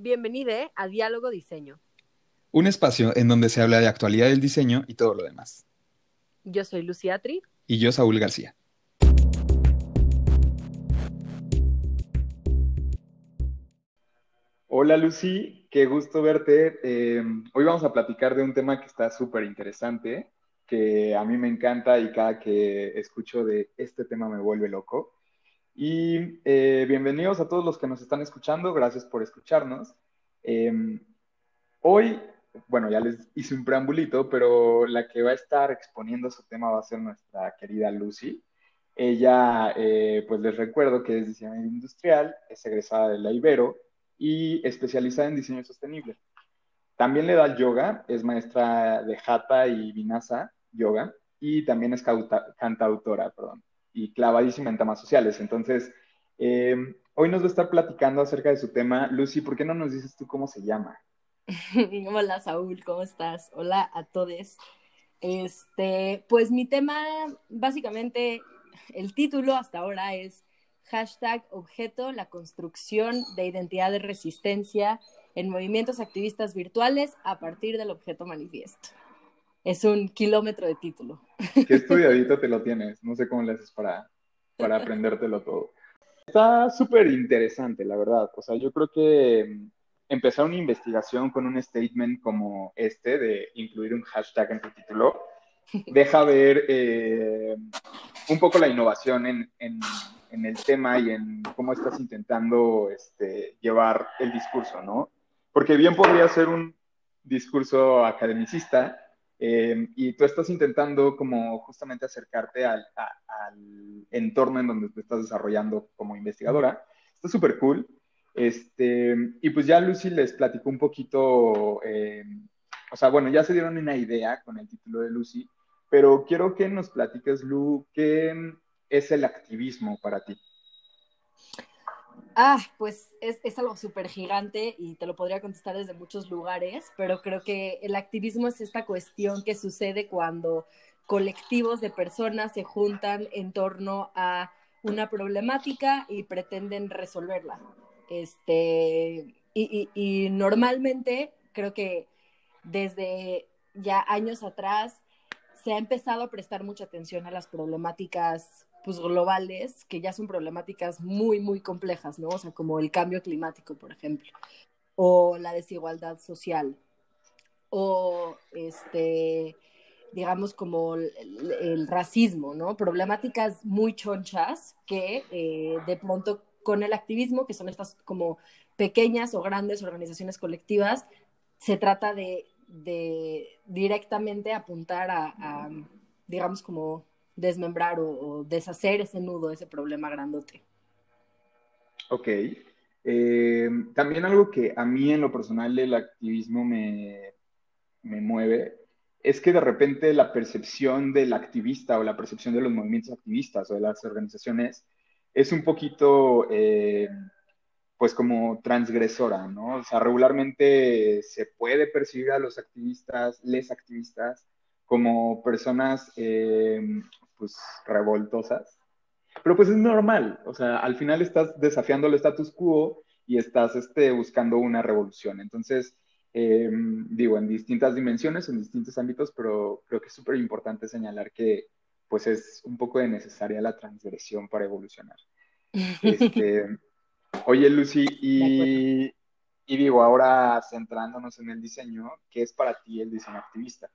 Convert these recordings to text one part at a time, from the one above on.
Bienvenido a Diálogo Diseño. Un espacio en donde se habla de actualidad del diseño y todo lo demás. Yo soy Lucía Tri. Y yo, Saúl García. Hola Lucy, qué gusto verte. Eh, hoy vamos a platicar de un tema que está súper interesante, que a mí me encanta y cada que escucho de este tema me vuelve loco. Y eh, bienvenidos a todos los que nos están escuchando, gracias por escucharnos. Em, hoy, bueno, ya les hice un preambulito, pero la que va a estar exponiendo su tema va a ser nuestra querida Lucy. Ella, eh, pues les recuerdo que es diseñadora industrial, es egresada de la Ibero y especializada en diseño sostenible. También le da yoga, es maestra de Hatha y Vinasa Yoga y también es cantautora, perdón y clavadísima en temas sociales. Entonces, eh, hoy nos va a estar platicando acerca de su tema. Lucy, ¿por qué no nos dices tú cómo se llama? Hola, Saúl, ¿cómo estás? Hola a todos. Este, pues mi tema, básicamente, el título hasta ahora es hashtag objeto, la construcción de identidad de resistencia en movimientos activistas virtuales a partir del objeto manifiesto es un kilómetro de título. Qué estudiadito te lo tienes, no sé cómo le haces para, para aprendértelo todo. Está súper interesante, la verdad. O sea, yo creo que mm, empezar una investigación con un statement como este, de incluir un hashtag en tu título, deja ver eh, un poco la innovación en, en, en, el tema y en cómo estás intentando este, llevar el discurso, ¿no? Porque bien podría ser un discurso academicista, Em, y tú estás intentando como justamente acercarte al, entorno en donde te estás desarrollando como investigadora. Está súper cool. Este, y pues ya Lucy les platicó un poquito, em, o sea, bueno, ya se dieron una idea con el título de Lucy, pero quiero que nos platiques, Lu, qué es el activismo para ti. Ah, pues es, algo súper gigante y te lo podría contestar desde muchos lugares, pero creo que el activismo es esta cuestión que sucede cuando colectivos de personas se juntan en torno a una problemática y pretenden resolverla. Este, y, y normalmente creo que desde ya años atrás se ha empezado a prestar mucha atención a las problemáticas pues, globales que ya son problemáticas muy, muy complejas, ¿no? O sea, como el cambio climático, por ejemplo, o la desigualdad social, o este, digamos, como el, racismo, ¿no? Problemáticas muy chonchas que eh, de pronto con el activismo, que son estas como pequeñas o grandes organizaciones colectivas, se trata de, directamente apuntar a digamos, como desmembrar o, deshacer ese nudo, ese problema grandote. Ok. Eh, también algo que a mí en lo personal el activismo me, me mueve es que de repente la percepción del activista o la percepción de los movimientos activistas o de las organizaciones es un poquito, eh, pues como transgresora, ¿no? O sea, regularmente se puede percibir a los activistas, les activistas, como personas eh, pues revoltosas. Pero pues es normal, o sea, al final estás desafiando el status quo y estás este, buscando una revolución. Entonces, em, digo, en distintas dimensiones, en distintos ámbitos, pero creo que es súper importante señalar que pues es un poco de necesaria la transgresión para evolucionar. Este, oye, Lucy, y, y digo, ahora centrándonos en el diseño, ¿qué es para ti el diseño activista?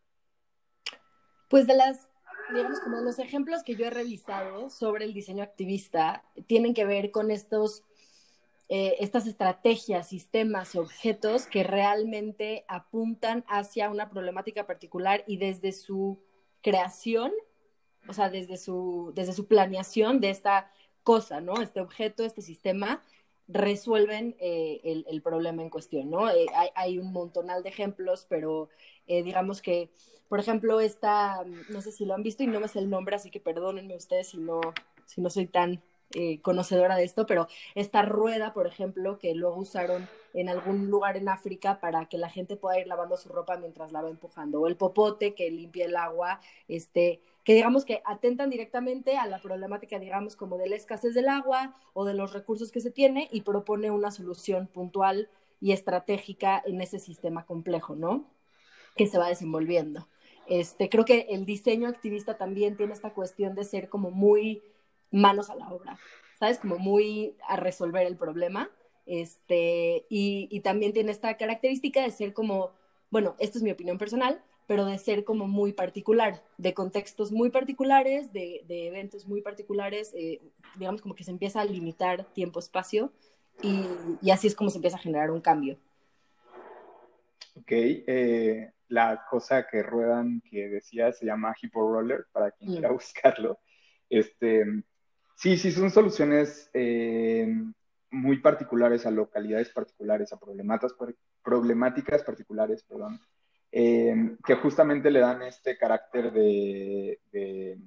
Pues de las digamos, como los ejemplos que yo he revisado sobre el diseño activista tienen que ver con estos, eh, estas estrategias, sistemas, objetos que realmente apuntan hacia una problemática particular y desde su creación, o sea, desde su, desde su planeación de esta cosa, ¿no? Este objeto, este sistema, resuelven eh, el, problema en cuestión, ¿no? Eh, hay, hay, un montonal de ejemplos, pero digamos que por ejemplo, esta, no sé si lo han visto y no me sé el nombre, así que perdónenme ustedes si no, si no soy tan eh, conocedora de esto, pero esta rueda, por ejemplo, que luego usaron en algún lugar en África para que la gente pueda ir lavando su ropa mientras la va empujando, o el popote que limpia el agua, este, que digamos que atentan directamente a la problemática, digamos, como de la escasez del agua o de los recursos que se tiene y propone una solución puntual y estratégica en ese sistema complejo, ¿no? Que se va desenvolviendo. Este, creo que el diseño activista también tiene esta cuestión de ser como muy manos a la obra, ¿sabes? Como muy a resolver el problema. Este, y, y también tiene esta característica de ser como, bueno, esto es mi opinión personal, pero de ser como muy particular, de contextos muy particulares, de, de eventos muy particulares, eh, digamos como que se empieza a limitar tiempo-espacio y, y, así es como se empieza a generar un cambio. Ok, eh, la cosa que ruedan que decía se llama Hippo Roller, para quien quiera mm. buscarlo. Este, sí, sí, son soluciones eh, muy particulares a localidades particulares, a problemáticas, particulares, perdón, eh, que justamente le dan este carácter de,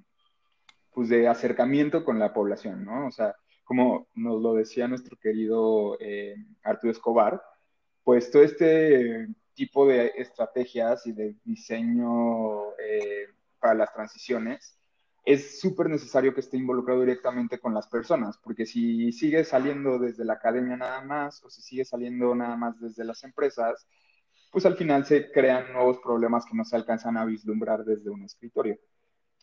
pues de acercamiento con la población, ¿no? O sea, como nos lo decía nuestro querido eh, Arturo Escobar, pues todo este tipo de estrategias y de diseño para las transiciones es súper necesario que esté involucrado directamente con las personas, porque si sigue saliendo desde la academia nada más o si sigue saliendo nada más desde las empresas, pues al final se crean nuevos problemas que no se alcanzan a vislumbrar desde un escritorio.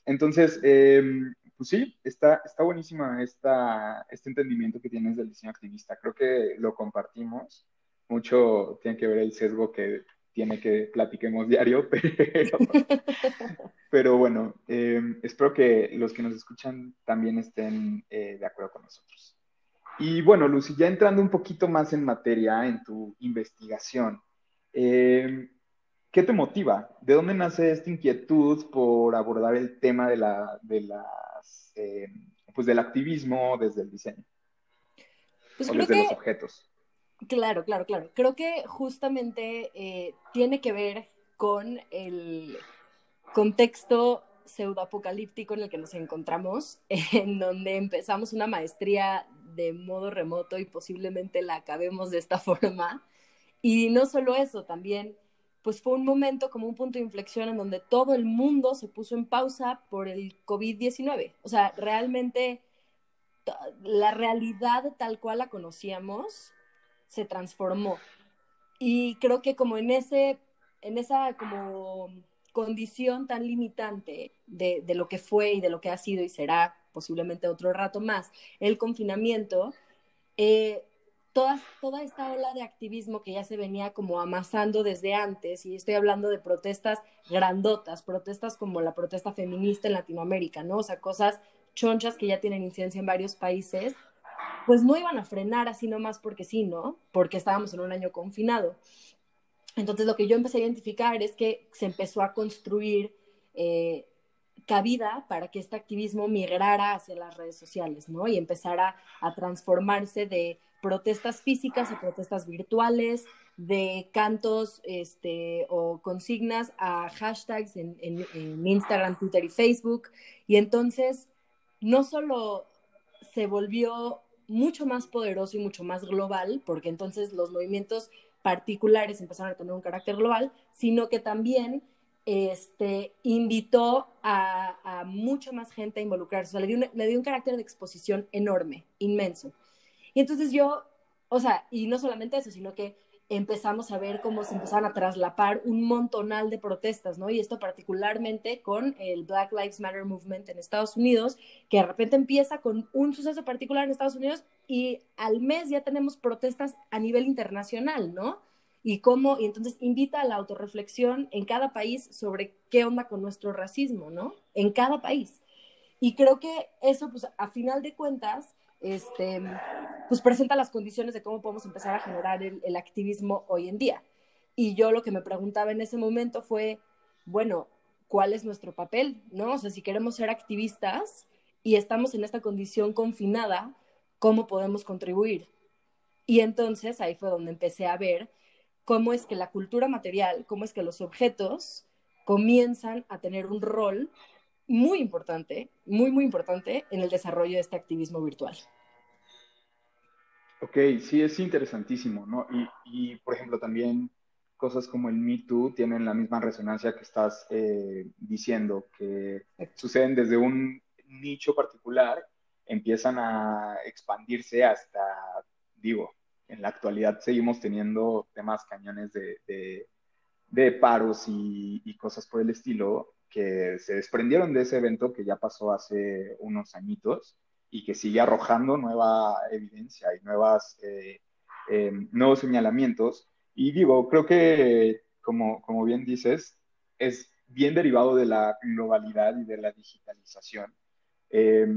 Entonces, em, pues sí, está, está buenísima esta, este entendimiento que tienes del diseño activista. Creo que lo compartimos. Mucho tiene que ver el sesgo que tiene que platiquemos diario, pero, pero bueno, em, espero que los que nos escuchan también estén eh, de acuerdo con nosotros. Y bueno, Lucy, ya entrando un poquito más en materia, en tu investigación, eh, ¿Qué te motiva? ¿De dónde nace esta inquietud por abordar el tema de, la, de las, eh, pues del activismo desde el diseño? Pues o desde los objetos. Claro, claro, claro. Creo que justamente eh, tiene que ver con el contexto pseudoapocalíptico en el que nos encontramos, en donde empezamos una maestría de modo remoto y posiblemente la acabemos de esta forma. Y no solo eso, también pues fue un momento como un punto de inflexión en donde todo el mundo se puso en pausa por el COVID-19. O sea, realmente la realidad tal cual la conocíamos se transformó. Y creo que como en ese, en esa como condición tan limitante de, de lo que fue y de lo que ha sido y será posiblemente otro rato más, el confinamiento, eh, toda, toda esta ola de activismo que ya se venía como amasando desde antes, y estoy hablando de protestas grandotas, protestas como la protesta feminista en Latinoamérica, ¿no? O sea, cosas chonchas que ya tienen incidencia en varios países, pues no iban a frenar así nomás porque sí, ¿no? Porque estábamos en un año confinado. Entonces lo que yo empecé a identificar es que se empezó a construir eh, cabida para que este activismo migrara hacia las redes sociales, ¿no? Y empezara a transformarse de protestas físicas a protestas virtuales, de cantos este, o consignas a hashtags en, Instagram, Twitter y Facebook. Y entonces no solo se volvió mucho más poderoso y mucho más global, porque entonces los movimientos particulares empezaron a tener un carácter global, sino que también este, invitó a, mucha más gente a involucrarse. O sea, le dio, le dio un carácter de exposición enorme, inmenso. Y entonces yo, o sea, y no solamente eso, sino que empezamos a ver cómo se empezaron a traslapar un montonal de protestas, ¿no? Y esto particularmente con el Black Lives Matter Movement en Estados Unidos, que de repente empieza con un suceso particular en Estados Unidos y al mes ya tenemos protestas a nivel internacional, ¿no? Y cómo, y entonces invita a la autorreflexión en cada país sobre qué onda con nuestro racismo, ¿no? En cada país. Y creo que eso, pues, a final de cuentas, este, pues presenta las condiciones de cómo podemos empezar a generar el, activismo hoy en día. Y yo lo que me preguntaba en ese momento fue, bueno, ¿cuál es nuestro papel? ¿No? O sea, si queremos ser activistas y estamos en esta condición confinada, ¿cómo podemos contribuir? Y entonces ahí fue donde empecé a ver cómo es que la cultura material, cómo es que los objetos comienzan a tener un rol muy importante, muy, muy importante en el desarrollo de este activismo virtual. Ok, sí, es interesantísimo, ¿no? Y, por ejemplo, también cosas como el Me Too tienen la misma resonancia que estás eh, diciendo, que suceden desde un nicho particular, empiezan a expandirse hasta, digo, en la actualidad seguimos teniendo temas cañones de, de, paros y, y, cosas por el estilo que se desprendieron de ese evento que ya pasó hace unos añitos y que sigue arrojando nueva evidencia y nuevas, eh, eh, nuevos señalamientos. Y digo, creo que, como, como bien dices, es bien derivado de la globalidad y de la digitalización. Eh,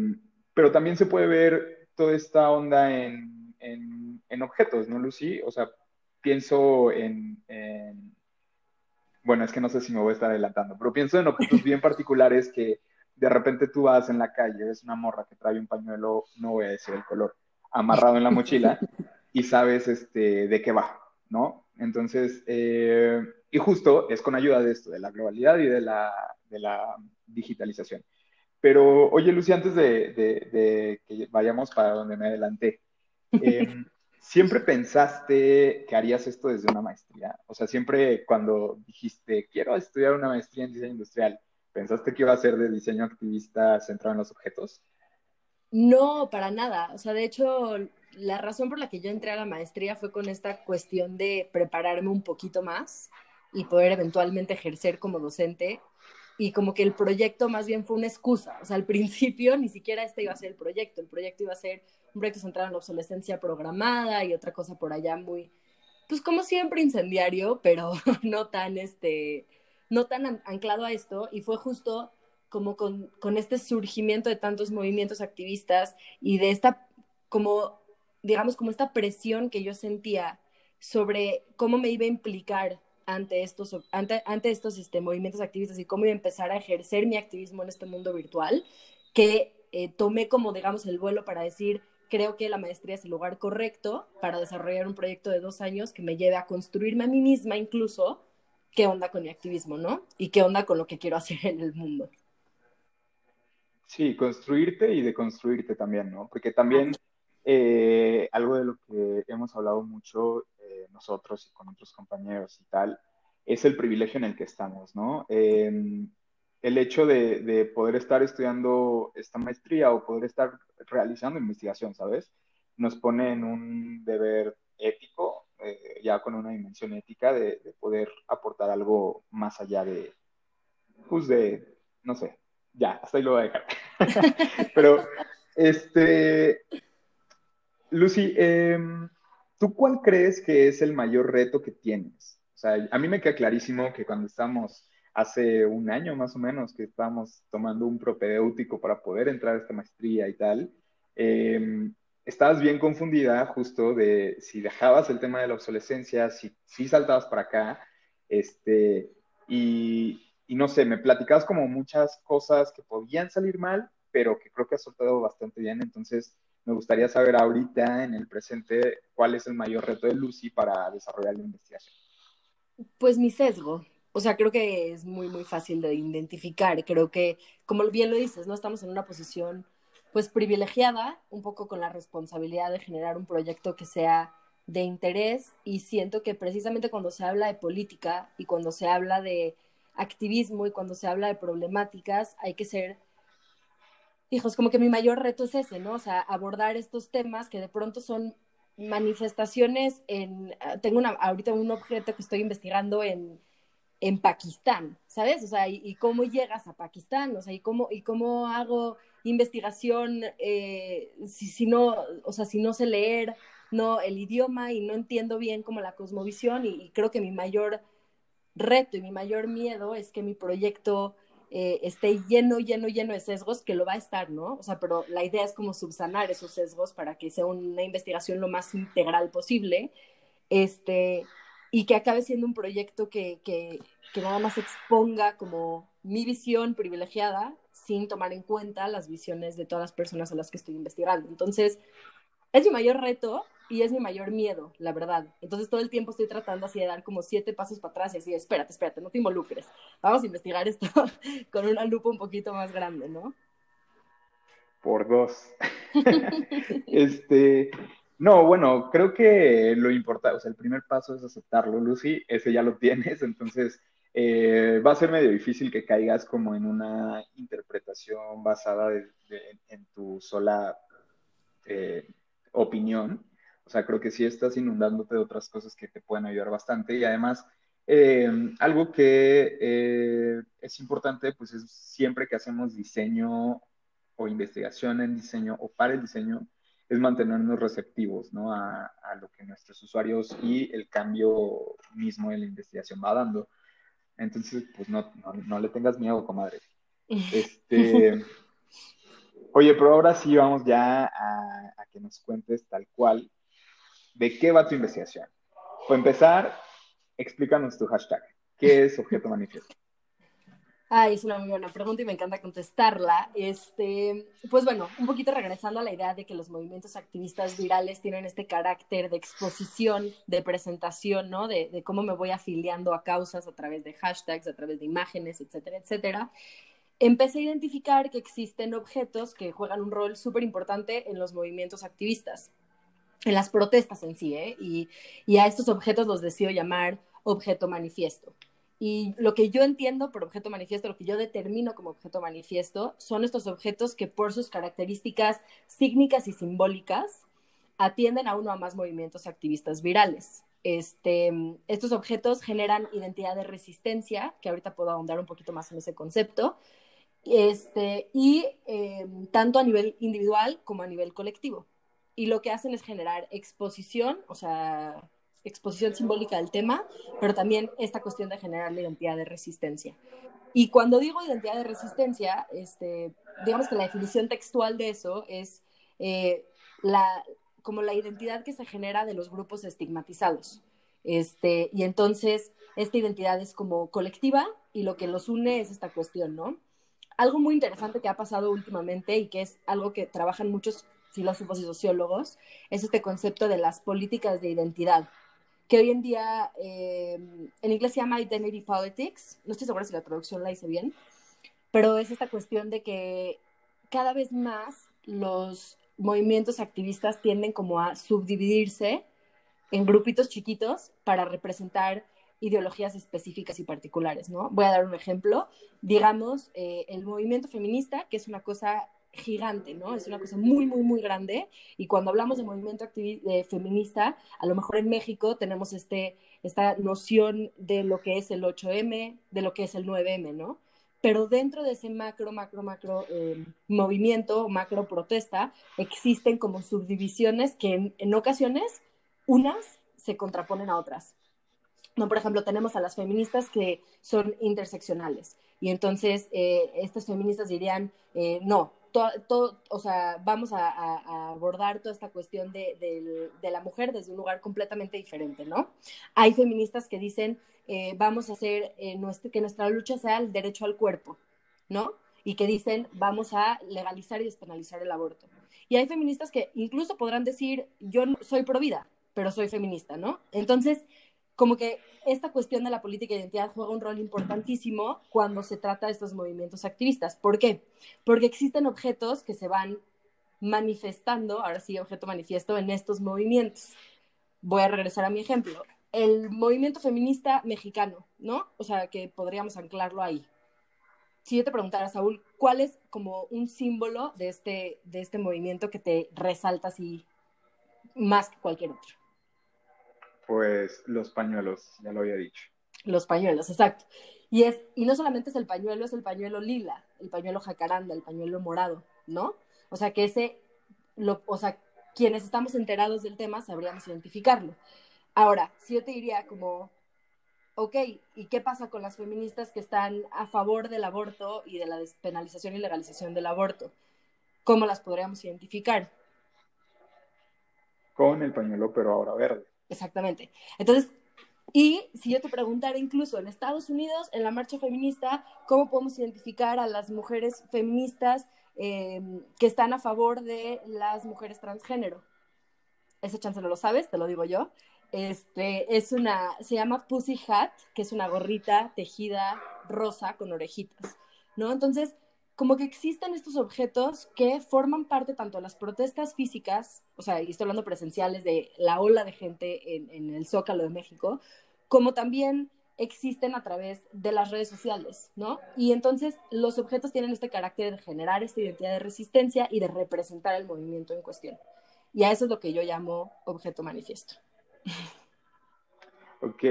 pero también se puede ver toda esta onda en, en, en, objetos, ¿no, Lucy? O sea, pienso en, en, Bueno, es que no sé si me voy a estar adelantando, pero pienso en objetos bien particulares que de repente tú vas en la calle, ves una morra que trae un pañuelo, no voy a decir el color, amarrado en la mochila y sabes este, de qué va, ¿no? Entonces, eh, y justo es con ayuda de esto, de la globalidad y de la, de la digitalización. Pero, oye, Lucy, antes de, de, que vayamos para donde me adelanté, eh, ¿siempre pensaste que harías esto desde una maestría? O sea, siempre cuando dijiste, quiero estudiar una maestría en diseño industrial, ¿Pensaste que iba a ser de diseño activista centrado en los objetos? No, para nada. O sea, de hecho, la razón por la que yo entré a la maestría fue con esta cuestión de prepararme un poquito más y poder eventualmente ejercer como docente. Y como que el proyecto más bien fue una excusa. O sea, al principio ni siquiera este iba a ser el proyecto. El proyecto iba a ser un proyecto centrado en la obsolescencia programada y otra cosa por allá muy, pues como siempre incendiario, pero no tan este, no tan anclado a esto y fue justo como con, con, este surgimiento de tantos movimientos activistas y de esta, como, digamos, como esta presión que yo sentía sobre cómo me iba a implicar ante estos, ante, ante estos este, movimientos activistas y cómo iba a empezar a ejercer mi activismo en este mundo virtual, que eh, tomé como, digamos, el vuelo para decir, creo que la maestría es el lugar correcto para desarrollar un proyecto de dos años que me lleve a construirme a mí misma incluso qué onda con mi activismo, ¿no? Y qué onda con lo que quiero hacer en el mundo. Sí, construirte y deconstruirte también, ¿no? Porque también eh, algo de lo que hemos hablado mucho eh, nosotros y con otros compañeros y tal, es el privilegio en el que estamos, ¿no? Em, el hecho de, de, poder estar estudiando esta maestría o poder estar realizando investigación, ¿sabes? Nos pone en un deber ético eh, ya con una dimensión ética de, poder aportar algo más allá de, pues de, no sé, ya, hasta ahí lo voy a dejar. Pero, este, Lucy, em, ¿tú cuál crees que es el mayor reto que tienes? O sea, a mí me queda clarísimo que cuando estamos hace un año más o menos que estábamos tomando un propedéutico para poder entrar a esta maestría y tal, eh, estabas bien confundida justo de si dejabas el tema de la obsolescencia, si, si saltabas para acá, este, y, y, no sé, me platicabas como muchas cosas que podían salir mal, pero que creo que has soltado bastante bien, entonces me gustaría saber ahorita, en el presente, cuál es el mayor reto de Lucy para desarrollar la investigación. Pues mi sesgo, o sea, creo que es muy, muy fácil de identificar. Creo que, como bien lo dices, no estamos en una posición pues privilegiada, un poco con la responsabilidad de generar un proyecto que sea de interés y siento que precisamente cuando se habla de política y cuando se habla de activismo y cuando se habla de problemáticas hay que ser hijos, como que mi mayor reto es ese, ¿no? O sea, abordar estos temas que de pronto son manifestaciones en, tengo una, ahorita un objeto que estoy investigando en, en Pakistán, ¿sabes? O sea, y, cómo llegas a Pakistán, o sea, y cómo, y cómo hago investigación eh, si, si, no, o sea, si no sé leer no el idioma y no entiendo bien como la cosmovisión y, creo que mi mayor reto y mi mayor miedo es que mi proyecto eh, esté lleno, lleno, lleno de sesgos, que lo va a estar, ¿no? O sea, pero la idea es como subsanar esos sesgos para que sea una investigación lo más integral posible, este, y que acabe siendo un proyecto que, que, que nada más exponga como mi visión privilegiada sin tomar en cuenta las visiones de todas las personas a las que estoy investigando. Entonces, es mi mayor reto y es mi mayor miedo, la verdad. Entonces, todo el tiempo estoy tratando así de dar como siete pasos para atrás y así, espérate, espérate, no te involucres. Vamos a investigar esto con una lupa un poquito más grande, ¿no? Por dos. este, no, bueno, creo que lo importante, o sea, el primer paso es aceptarlo, Lucy, ese ya lo tienes, entonces eh, va a ser medio difícil que caigas como en una interpretación basada en tu sola eh, opinión, O sea, creo que sí estás inundándote de otras cosas que te pueden ayudar bastante y además eh, algo que eh, es importante, pues es siempre que hacemos diseño o investigación en diseño o para el diseño, es mantenernos receptivos ¿no? a, a, lo que nuestros usuarios y el cambio mismo en la investigación va dando. Entonces, pues no, no, no le tengas miedo, comadre. Este, oye, pero ahora sí vamos ya a, a, que nos cuentes tal cual de qué va tu investigación. Para empezar, explícanos tu hashtag. ¿Qué es objeto manifiesto? Ay, es una muy buena pregunta y me encanta contestarla. Este, pues bueno, un poquito regresando a la idea de que los movimientos activistas virales tienen este carácter de exposición, de presentación, ¿no? De, de cómo me voy afiliando a causas a través de hashtags, a través de imágenes, etcétera, etcétera. Empecé a identificar que existen objetos que juegan un rol súper importante en los movimientos activistas, en las protestas en sí, ¿eh? Y, y a estos objetos los decido llamar objeto manifiesto. Y lo que yo entiendo por objeto manifiesto, lo que yo determino como objeto manifiesto, son estos objetos que por sus características sígnicas y simbólicas atienden a uno o más movimientos activistas virales. Este, estos objetos generan identidad de resistencia, que ahorita puedo ahondar un poquito más en ese concepto, este, y eh, tanto a nivel individual como a nivel colectivo. Y lo que hacen es generar exposición, o sea, exposición simbólica del tema, pero también esta cuestión de generar la identidad de resistencia. Y cuando digo identidad de resistencia, este, digamos que la definición textual de eso es eh, la, como la identidad que se genera de los grupos estigmatizados. Este, y entonces, esta identidad es como colectiva y lo que los une es esta cuestión, ¿no? Algo muy interesante que ha pasado últimamente y que es algo que trabajan muchos filósofos y sociólogos es este concepto de las políticas de identidad, que hoy en día eh, en inglés se llama Identity Politics, no estoy segura si la traducción la hice bien, pero es esta cuestión de que cada vez más los movimientos activistas tienden como a subdividirse en grupitos chiquitos para representar ideologías específicas y particulares, ¿no? Voy a dar un ejemplo. Digamos, eh, el movimiento feminista, que es una cosa gigante, ¿no? Es una cosa muy, muy, muy grande. Y cuando hablamos de movimiento de feminista, a lo mejor en México tenemos este, esta noción de lo que es el 8M, de lo que es el 9M, ¿no? Pero dentro de ese macro, macro, macro eh, movimiento, macro protesta, existen como subdivisiones que en, en ocasiones unas se contraponen a otras. No, por ejemplo, tenemos a las feministas que son interseccionales y entonces eh, estas feministas dirían, eh, no, o sea, vamos a, abordar toda esta cuestión de, la mujer desde un lugar completamente diferente, ¿no? Hay feministas que dicen, eh, vamos a hacer eh, que nuestra lucha sea el derecho al cuerpo, ¿no? Y que dicen, vamos a legalizar y despenalizar el aborto. Y hay feministas que incluso podrán decir, yo soy pro vida, pero soy feminista, ¿no? Entonces, como que esta cuestión de la política de identidad juega un rol importantísimo cuando se trata de estos movimientos activistas. ¿Por qué? Porque existen objetos que se van manifestando, ahora sí, objeto manifiesto, en estos movimientos. Voy a regresar a mi ejemplo. El movimiento feminista mexicano, ¿no? O sea, que podríamos anclarlo ahí. Si yo te preguntara, Saúl, ¿cuál es como un símbolo de este, de este movimiento que te resalta así más que cualquier otro? Pues los pañuelos, ya lo había dicho. Los pañuelos, exacto. Y, es, y no solamente es el pañuelo, es el pañuelo lila, el pañuelo jacaranda, el pañuelo morado, ¿no? O sea que ese, lo, o sea, quienes estamos enterados del tema sabríamos identificarlo. Ahora, si yo te diría como, ok, ¿y qué pasa con las feministas que están a favor del aborto y de la despenalización y legalización del aborto? ¿Cómo las podríamos identificar? Con el pañuelo, pero ahora verde. Exactamente. Entonces, y si yo te preguntara incluso en Estados Unidos, en la marcha feminista, ¿cómo podemos identificar a las mujeres feministas eh, que están a favor de las mujeres transgénero? Ese chance no lo sabes, te lo digo yo. Este, es una, se llama Pussy Hat, que es una gorrita tejida rosa con orejitas, ¿no? Entonces, como que existen estos objetos que forman parte tanto de las protestas físicas, o sea, y estoy hablando presenciales de la ola de gente en, el Zócalo de México, como también existen a través de las redes sociales, ¿no? Y entonces los objetos tienen este carácter de generar esta identidad de resistencia y de representar el movimiento en cuestión. Y a eso es lo que yo llamo objeto manifiesto. Ok,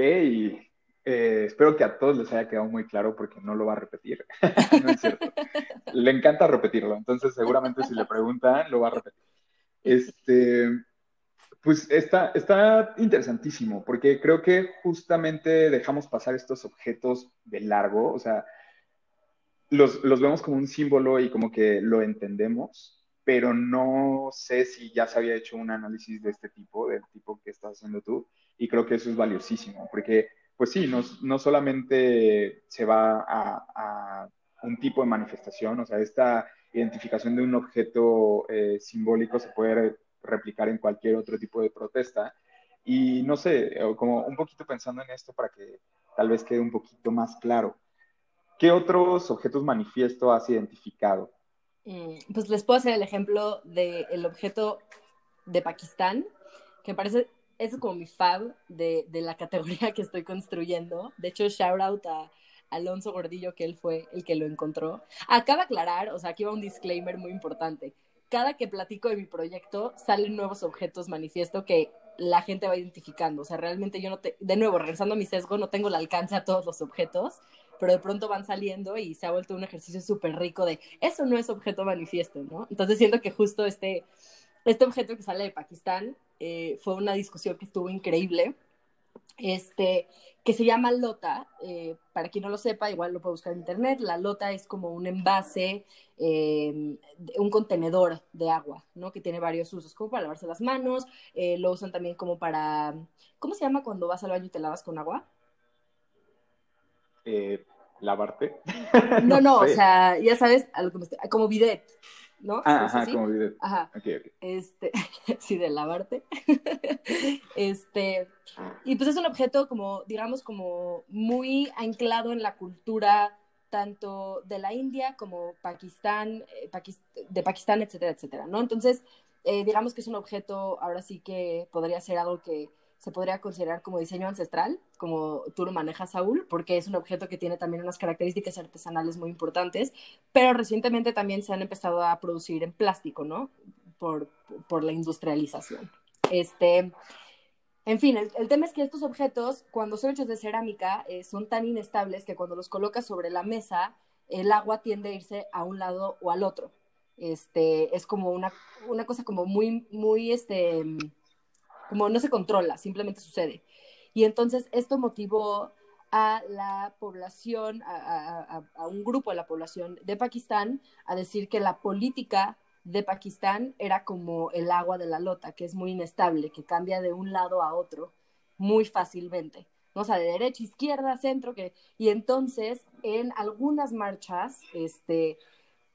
eh, espero que a todos les haya quedado muy claro porque no lo va a repetir. no es cierto. Le encanta repetirlo, entonces seguramente si le preguntan lo va a repetir. Este, pues está, está interesantísimo porque creo que justamente dejamos pasar estos objetos de largo, o sea, los, los vemos como un símbolo y como que lo entendemos, pero no sé si ya se había hecho un análisis de este tipo, del tipo que estás haciendo tú, y creo que eso es valiosísimo, porque pues sí, no, no solamente se va a, un tipo de manifestación, o sea, esta identificación de un objeto eh, simbólico se puede replicar en cualquier otro tipo de protesta. Y no sé, como un poquito pensando en esto para que tal vez quede un poquito más claro. ¿Qué otros objetos manifiesto has identificado? Mm, pues les puedo hacer el ejemplo del objeto de Pakistán, que parece, es como mi fab de, de, la categoría que estoy construyendo. De hecho, shout out a Alonso Gordillo, que él fue el que lo encontró. Acaba de aclarar, o sea, aquí va un disclaimer muy importante. Cada que platico de mi proyecto, salen nuevos objetos manifiesto que la gente va identificando. O sea, realmente yo no te, de nuevo, regresando a mi sesgo, no tengo el alcance a todos los objetos, pero de pronto van saliendo y se ha vuelto un ejercicio súper rico de eso no es objeto manifiesto, ¿no? Entonces siento que justo este, este objeto que sale de Pakistán eh, fue una discusión que estuvo increíble, este, que se llama lota, eh, para quien no lo sepa, igual lo puede buscar en internet, la lota es como un envase, eh, un contenedor de agua, ¿no? Que tiene varios usos, como para lavarse las manos, lo usan también como para, ¿cómo se llama cuando vas al baño y te lavas con agua? Eh, lavarte. No, no, o sea, ya sabes, como bidet, ¿no? Ah, ajá, como bidet. Ajá. Este, sí, de lavarte. este, y pues es un objeto como, digamos, como muy anclado en la cultura tanto de la India como Pakistán, eh, de Pakistán, etcétera, etcétera, ¿no? Entonces, eh, digamos que es un objeto, ahora sí que podría ser algo que se podría considerar como diseño ancestral, como tú lo manejas, Saúl, porque es un objeto que tiene también unas características artesanales muy importantes, pero recientemente también se han empezado a producir en plástico, ¿no? Por, por la industrialización. Este, en fin, el, tema es que estos objetos, cuando son hechos de cerámica, eh, son tan inestables que cuando los colocas sobre la mesa, el agua tiende a irse a un lado o al otro. Este, es como una, una cosa como muy, muy, este, como no se controla, simplemente sucede. Y entonces esto motivó a la población, a, un grupo de la población de Pakistán, a decir que la política de Pakistán era como el agua de la lota, que es muy inestable, que cambia de un lado a otro muy fácilmente. ¿no? O sea, de derecha, izquierda, centro, que... y entonces en algunas marchas, este,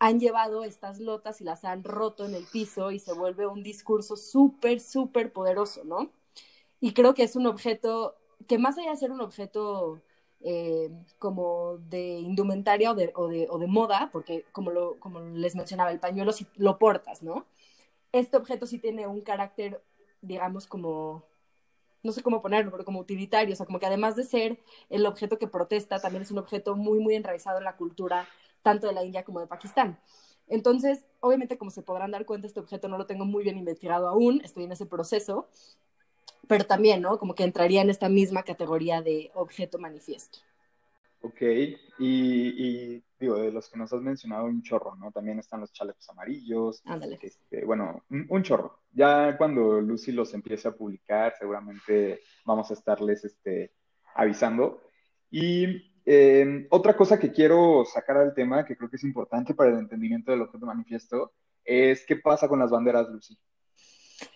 han llevado estas lotas y las han roto en el piso y se vuelve un discurso súper, súper poderoso, ¿no? Y creo que es un objeto que más allá de ser un objeto eh, como de indumentaria o de, o, de, o de, moda, porque como, lo, como les mencionaba, el pañuelo sí lo portas, ¿no? Este objeto sí tiene un carácter, digamos, como, no sé cómo ponerlo, pero como utilitario, o sea, como que además de ser el objeto que protesta, también es un objeto muy, muy enraizado en la cultura tanto de la India como de Pakistán. Entonces, obviamente, como se podrán dar cuenta, este objeto no lo tengo muy bien investigado aún, estoy en ese proceso, pero también, ¿no? Como que entraría en esta misma categoría de objeto manifiesto. Ok, y, digo, de los que nos has mencionado, un chorro, ¿no? También están los chalecos amarillos. Ándale. Este, bueno, un, chorro. Ya cuando Lucy los empiece a publicar, seguramente vamos a estarles este, avisando. Y eh, otra cosa que quiero sacar al tema, que creo que es importante para el entendimiento del objeto manifiesto, es qué pasa con las banderas, Lucy.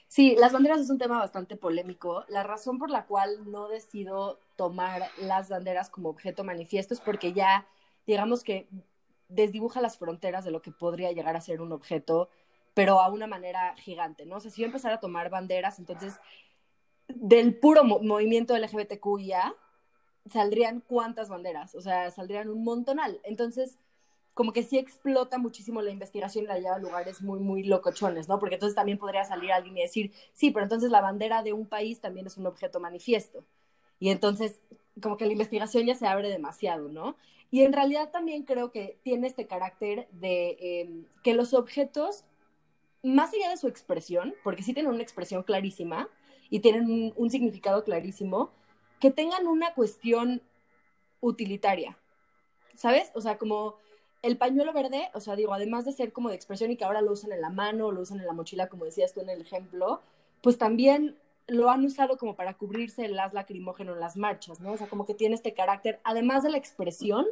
Sí, las banderas es un tema bastante polémico. La razón por la cual no decido tomar las banderas como objeto manifiesto es porque ya, digamos que desdibuja las fronteras de lo que podría llegar a ser un objeto, pero a una manera gigante, ¿no? O sea, si yo empezara a tomar banderas, entonces, del puro movimiento LGBTQIA, saldrían cuántas banderas, o sea, saldrían un montonal. Entonces, como que sí explota muchísimo la investigación y la lleva a lugares muy, muy locochones, ¿no? Porque entonces también podría salir alguien y decir, sí, pero entonces la bandera de un país también es un objeto manifiesto. Y entonces, como que la investigación ya se abre demasiado, ¿no? Y en realidad también creo que tiene este carácter de em, que los objetos más allá de su expresión, porque sí tienen una expresión clarísima y tienen un, significado clarísimo, que tengan una cuestión utilitaria, ¿sabes? O sea, como el pañuelo verde, o sea, digo, además de ser como de expresión y que ahora lo usan en la mano, lo usan en la mochila, como decías tú en el ejemplo, pues también lo han usado como para cubrirse el as lacrimógeno en las marchas, ¿no? O sea, como que tiene este carácter, además de la expresión,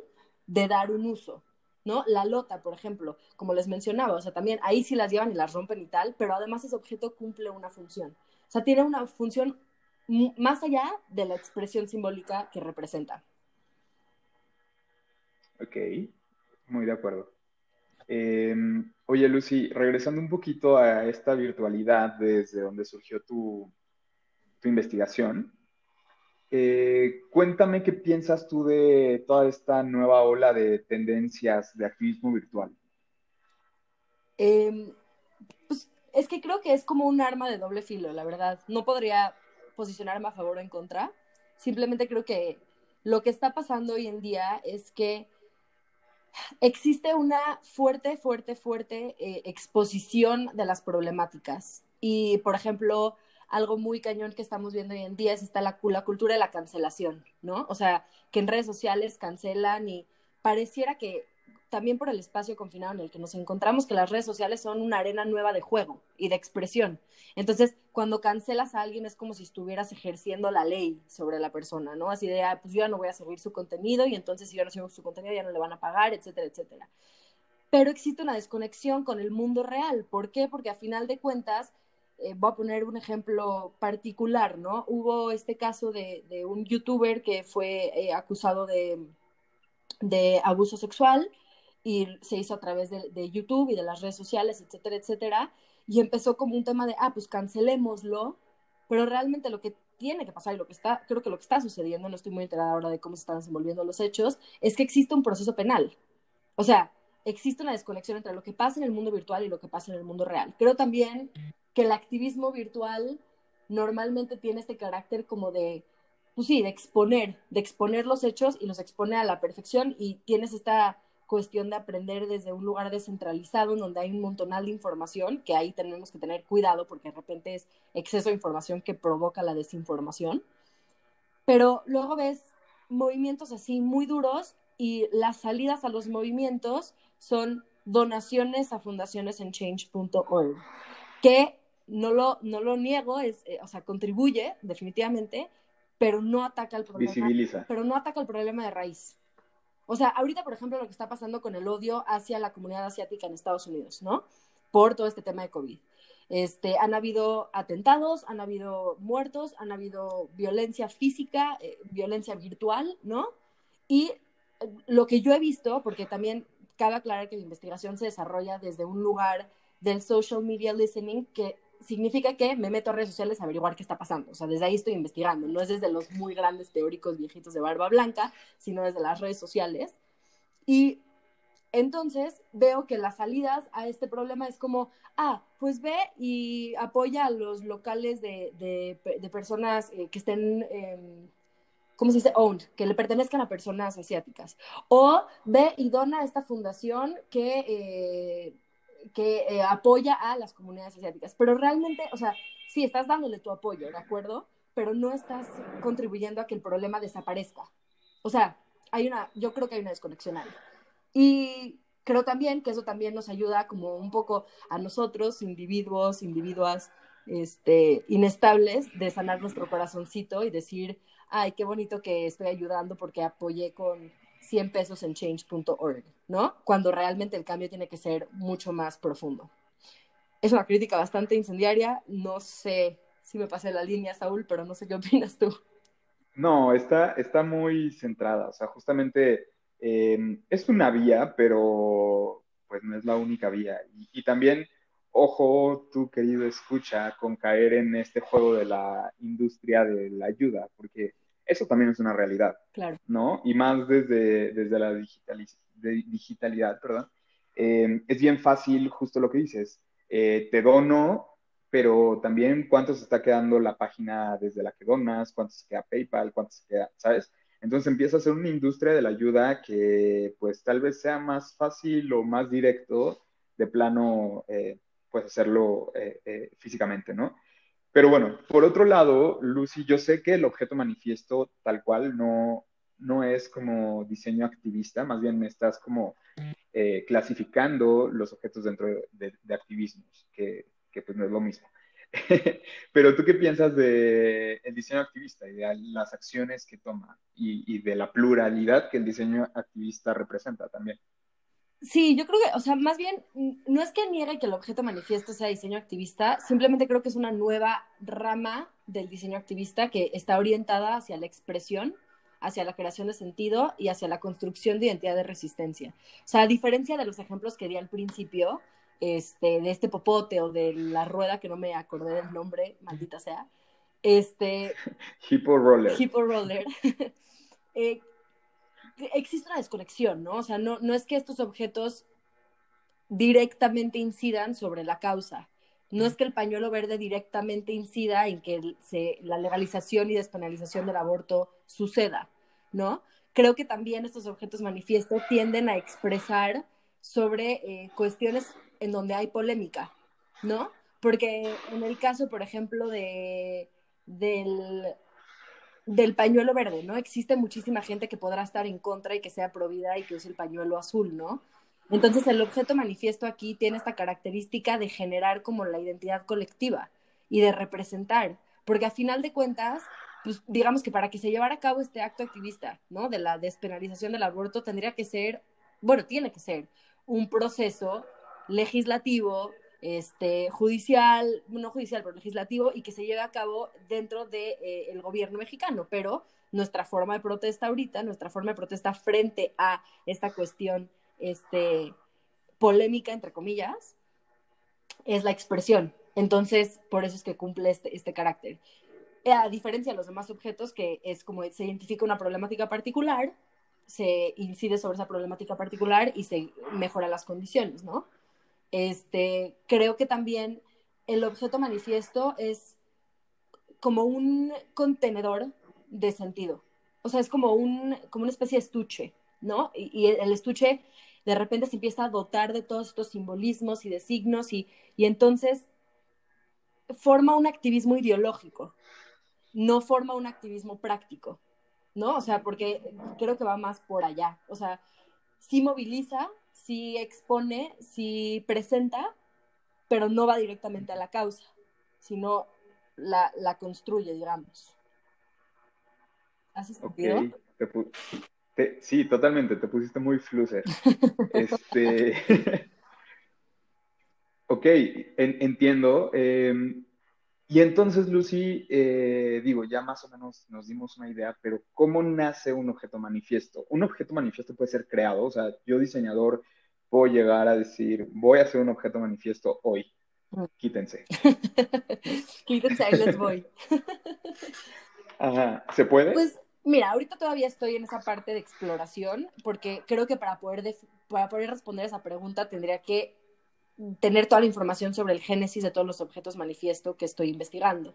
de dar un uso. ¿no? La lota, por ejemplo, como les mencionaba, o sea, también ahí sí las llevan y las rompen y tal, pero además ese objeto cumple una función. O sea, tiene una función más allá de la expresión simbólica que representa. Ok, muy de acuerdo. Em, oye, Lucy, regresando un poquito a esta virtualidad desde donde surgió tu, tu investigación, eh, cuéntame qué piensas tú de toda esta nueva ola de tendencias de activismo virtual. Em, pues es que creo que es como un arma de doble filo, la verdad. No podría posicionarme a favor o en contra. Simplemente creo que lo que está pasando hoy en día es que existe una fuerte, fuerte, fuerte eh, exposición de las problemáticas. Y, por ejemplo, algo muy cañón que estamos viendo hoy en día es está la, la cultura de la cancelación, ¿no? O sea, que en redes sociales cancelan y pareciera que también por el espacio confinado en el que nos encontramos, que las redes sociales son una arena nueva de juego y de expresión. Entonces, cuando cancelas a alguien es como si estuvieras ejerciendo la ley sobre la persona, ¿no? Así de, ah, pues yo ya no voy a seguir su contenido y entonces si yo no sigo su contenido ya no le van a pagar, etcétera, etcétera. Pero existe una desconexión con el mundo real. ¿Por qué? Porque a final de cuentas, eh, voy a poner un ejemplo particular, ¿no? Hubo este caso de, un youtuber que fue eh, acusado de, abuso sexual y se hizo a través de, YouTube y de las redes sociales, etcétera, etcétera, y empezó como un tema de, ah, pues cancelémoslo, pero realmente lo que tiene que pasar y lo que está, creo que lo que está sucediendo, no estoy muy enterada ahora de cómo se están desenvolviendo los hechos, es que existe un proceso penal. O sea, existe una desconexión entre lo que pasa en el mundo virtual y lo que pasa en el mundo real. Creo también que el activismo virtual normalmente tiene este carácter como de, pues sí, de exponer, de exponer los hechos y los expone a la perfección y tienes esta cuestión de aprender desde un lugar descentralizado en donde hay un montonal de información, que ahí tenemos que tener cuidado porque de repente es exceso de información que provoca la desinformación. Pero luego ves movimientos así muy duros y las salidas a los movimientos son donaciones a fundaciones en change.org, que no lo, no lo niego, es, eh, o sea, contribuye definitivamente, pero no ataca el problema. Visibiliza. Pero no ataca el problema de raíz. O sea, ahorita, por ejemplo, lo que está pasando con el odio hacia la comunidad asiática en Estados Unidos, ¿no? Por todo este tema de COVID. Este, han habido atentados, han habido muertos, han habido violencia física, eh, violencia virtual, ¿no? Y eh, lo que yo he visto, porque también cabe aclarar que la investigación se desarrolla desde un lugar del social media listening que significa que me meto a redes sociales a averiguar qué está pasando. O sea, desde ahí estoy investigando. No es desde los muy grandes teóricos viejitos de barba blanca, sino desde las redes sociales. Y entonces veo que las salidas a este problema es como, ah, pues ve y apoya a los locales de, de, personas eh, que estén, eh, ¿cómo se dice? Owned, que le pertenezcan a personas asiáticas. O ve y dona a esta fundación que... Eh, que eh, apoya a las comunidades asiáticas. Pero realmente, o sea, sí, estás dándole tu apoyo, ¿de acuerdo? Pero no estás contribuyendo a que el problema desaparezca. O sea, hay una, yo creo que hay una desconexión ahí. Y creo también que eso también nos ayuda como un poco a nosotros, individuos, individuas, este, inestables, de sanar nuestro corazoncito y decir, ay, qué bonito que estoy ayudando porque apoyé con 100 pesos en change.org, ¿no? Cuando realmente el cambio tiene que ser mucho más profundo. Es una crítica bastante incendiaria, no sé si me pasé la línea, Saúl, pero no sé qué opinas tú. No, está, está muy centrada, o sea, justamente eh, es una vía, pero pues no es la única vía. Y, y también, ojo, tú querido escucha, con caer en este juego de la industria de la ayuda, porque eso también es una realidad. Claro. ¿No? Y más desde, desde la digitalidad, perdón. Eh, es bien fácil, justo lo que dices. Eh, te dono, pero también cuánto se está quedando la página desde la que donas, cuánto se queda PayPal, cuánto se queda, ¿sabes? Entonces empieza a ser una industria de la ayuda que pues tal vez sea más fácil o más directo de plano eh, pues hacerlo eh, eh, físicamente, ¿no? Pero bueno, por otro lado, Lucy, yo sé que el objeto manifiesto tal cual no, no es como diseño activista, más bien estás como eh, clasificando los objetos dentro de, activismos, que, que, pues no es lo mismo. Pero tú qué piensas del el diseño activista y de las acciones que toma y, y de la pluralidad que el diseño activista representa también? Sí, yo creo que, o sea, más bien, no es que niegue que el objeto manifiesto sea diseño activista, simplemente creo que es una nueva rama del diseño activista que está orientada hacia la expresión, hacia la creación de sentido y hacia la construcción de identidad de resistencia. O sea, a diferencia de los ejemplos que di al principio, este, de este popote o de la rueda, que no me acordé del nombre, maldita sea, este... Hippo Roller. Hippo Roller. eh, existe una desconexión, ¿no? O sea, no, no es que estos objetos directamente incidan sobre la causa. No es que el pañuelo verde directamente incida en que se, la legalización y despenalización del aborto suceda, ¿no? Creo que también estos objetos manifiesto tienden a expresar sobre eh, cuestiones en donde hay polémica, ¿no? Porque en el caso, por ejemplo, de, del, del pañuelo verde, ¿no? Existe muchísima gente que podrá estar en contra y que sea provida y que use el pañuelo azul, ¿no? Entonces el objeto manifiesto aquí tiene esta característica de generar como la identidad colectiva y de representar, porque a final de cuentas, pues digamos que para que se llevara a cabo este acto activista, ¿no? De la despenalización del aborto tendría que ser, bueno, tiene que ser un proceso legislativo, este, judicial, no judicial, pero legislativo, y que se lleve a cabo dentro del de, eh, gobierno mexicano. Pero nuestra forma de protesta ahorita, nuestra forma de protesta frente a esta cuestión este, polémica, entre comillas, es la expresión. Entonces, por eso es que cumple este, este carácter. A diferencia de los demás objetos, que es como se identifica una problemática particular, se incide sobre esa problemática particular y se mejora las condiciones, ¿no? Este, creo que también el objeto manifiesto es como un contenedor de sentido. O sea, es como, un, como una especie de estuche, ¿no? Y, el estuche de repente se empieza a dotar de todos estos simbolismos y de signos y, y entonces forma un activismo ideológico, no forma un activismo práctico, ¿no? O sea, porque creo que va más por allá. O sea, sí moviliza, sí expone, sí presenta, pero no va directamente a la causa, sino la, la construye, digamos. ¿Has sentido? sí, totalmente, te pusiste muy flucer. este... ok, entiendo. Em, y entonces, Lucy, eh, digo, ya más o menos nos dimos una idea, pero ¿cómo nace un objeto manifiesto? Un objeto manifiesto puede ser creado, o sea, yo diseñador puedo llegar a decir, voy a hacer un objeto manifiesto hoy, quítense. quítense, ahí les voy. Ajá, ¿se puede? Pues mira, ahorita todavía estoy en esa parte de exploración, porque creo que para poder, para poder responder esa pregunta tendría que tener toda la información sobre el génesis de todos los objetos manifiesto que estoy investigando.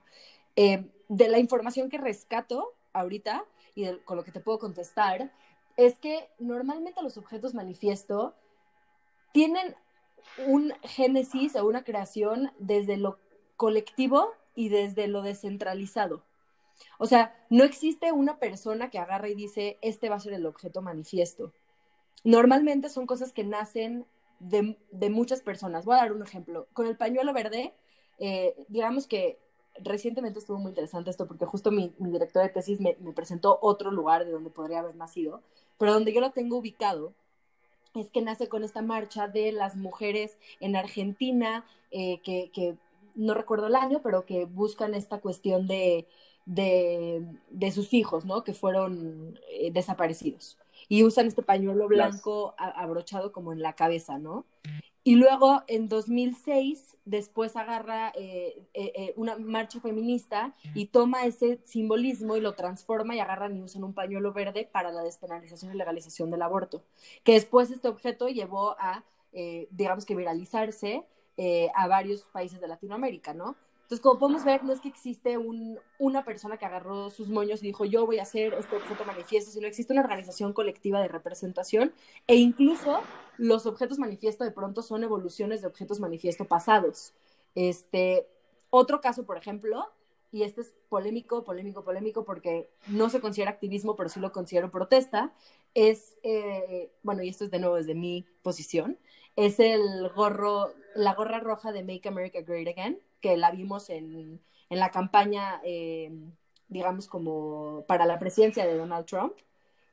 Eh, de la información que rescato ahorita y con lo que te puedo contestar, es que normalmente los objetos manifiesto tienen un génesis o una creación desde lo colectivo y desde lo descentralizado. O sea, no existe una persona que agarra y dice, este va a ser el objeto manifiesto. Normalmente son cosas que nacen de, muchas personas. Voy a dar un ejemplo. Con el pañuelo verde, eh, digamos que recientemente estuvo muy interesante esto porque justo mi, director de tesis me, presentó otro lugar de donde podría haber nacido, pero donde yo lo tengo ubicado es que nace con esta marcha de las mujeres en Argentina, eh, que, no recuerdo el año, pero que buscan esta cuestión de, de, sus hijos, ¿no? Que fueron eh, desaparecidos y usan este pañuelo blanco abrochado como en la cabeza, ¿no? Y luego en 2006, después agarra eh, eh, eh, una marcha feminista y toma ese simbolismo y lo transforma y agarran y usan un pañuelo verde para la despenalización y legalización del aborto. Que después este objeto llevó a, digamos que viralizarse a varios países de Latinoamérica, ¿no? Entonces, como podemos ver, no es que existe un, una persona que agarró sus moños y dijo, yo voy a hacer este objeto manifiesto, sino existe una organización colectiva de representación e incluso los objetos manifiesto de pronto son evoluciones de objetos manifiesto pasados. Este, otro caso, por ejemplo, y este es polémico, polémico, polémico, porque no se considera activismo, pero sí lo considero protesta, es, eh, bueno, y esto es de nuevo desde mi posición, es el gorro, la gorra roja de Make America Great Again, que la vimos en, en la campaña, eh, digamos, como para la presidencia de Donald Trump,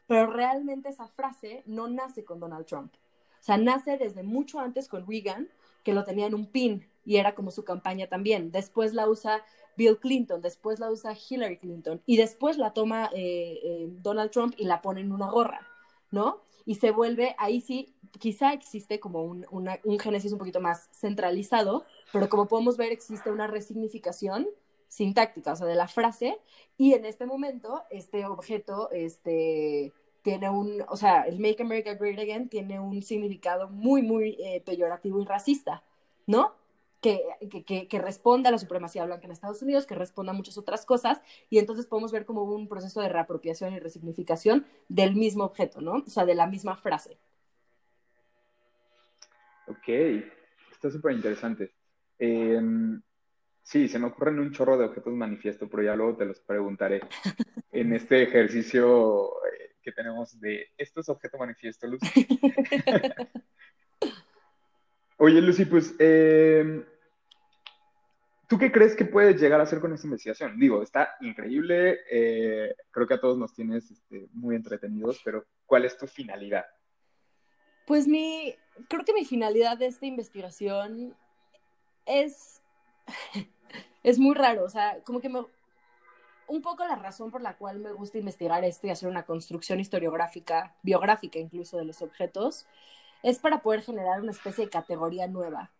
pero realmente esa frase no nace con Donald Trump. O sea, nace desde mucho antes con Reagan, que lo tenía en un pin y era como su campaña también. Después la usa Bill Clinton, después la usa Hillary Clinton y después la toma eh, eh, Donald Trump y la pone en una gorra, ¿no? Y se vuelve, ahí sí, quizá existe como un, un génesis un poquito más centralizado, pero como podemos ver existe una resignificación sintáctica, o sea, de la frase, y en este momento este objeto este, tiene un, o sea, el Make America Great Again tiene un significado muy, muy eh, peyorativo y racista, ¿no? Que, que, que, responde a la supremacía blanca en Estados Unidos, que responde a muchas otras cosas, y entonces podemos ver como un proceso de reapropiación y resignificación del mismo objeto, ¿no? O sea, de la misma frase. Ok, está súper interesante. Em, sí, se me ocurren un chorro de objetos manifiesto, pero ya luego te los preguntaré en este ejercicio eh, que tenemos de estos objetos manifiesto, Lucy. Oye, Lucy, pues, em, ¿tú qué crees que puedes llegar a hacer con esta investigación? Digo, está increíble, eh, creo que a todos nos tienes este, muy entretenidos, pero ¿cuál es tu finalidad? Pues mi, creo que mi finalidad de esta investigación es, es muy raro, o sea, como que me, un poco la razón por la cual me gusta investigar esto y hacer una construcción historiográfica, biográfica incluso de los objetos, es para poder generar una especie de categoría nueva.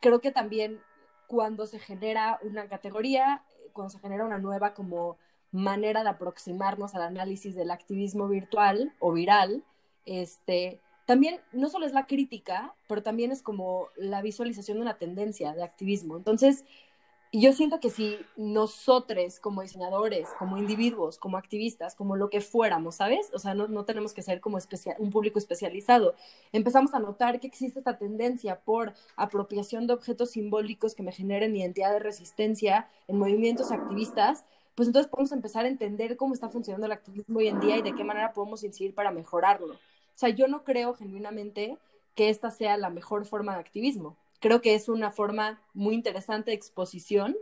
Creo que también cuando se genera una categoría, cuando se genera una nueva como manera de aproximarnos al análisis del activismo virtual o viral, este, también no solo es la crítica, pero también es como la visualización de una tendencia de activismo. Entonces, yo siento que si nosotros como diseñadores, como individuos, como activistas, como lo que fuéramos, ¿sabes? O sea, no, tenemos que ser como un público especializado. Empezamos a notar que existe esta tendencia por apropiación de objetos simbólicos que me generen identidad de resistencia en movimientos activistas, pues entonces podemos empezar a entender cómo está funcionando el activismo hoy en día y de qué manera podemos incidir para mejorarlo. O sea, yo no creo genuinamente que esta sea la mejor forma de activismo. Creo que es una forma muy interesante de exposición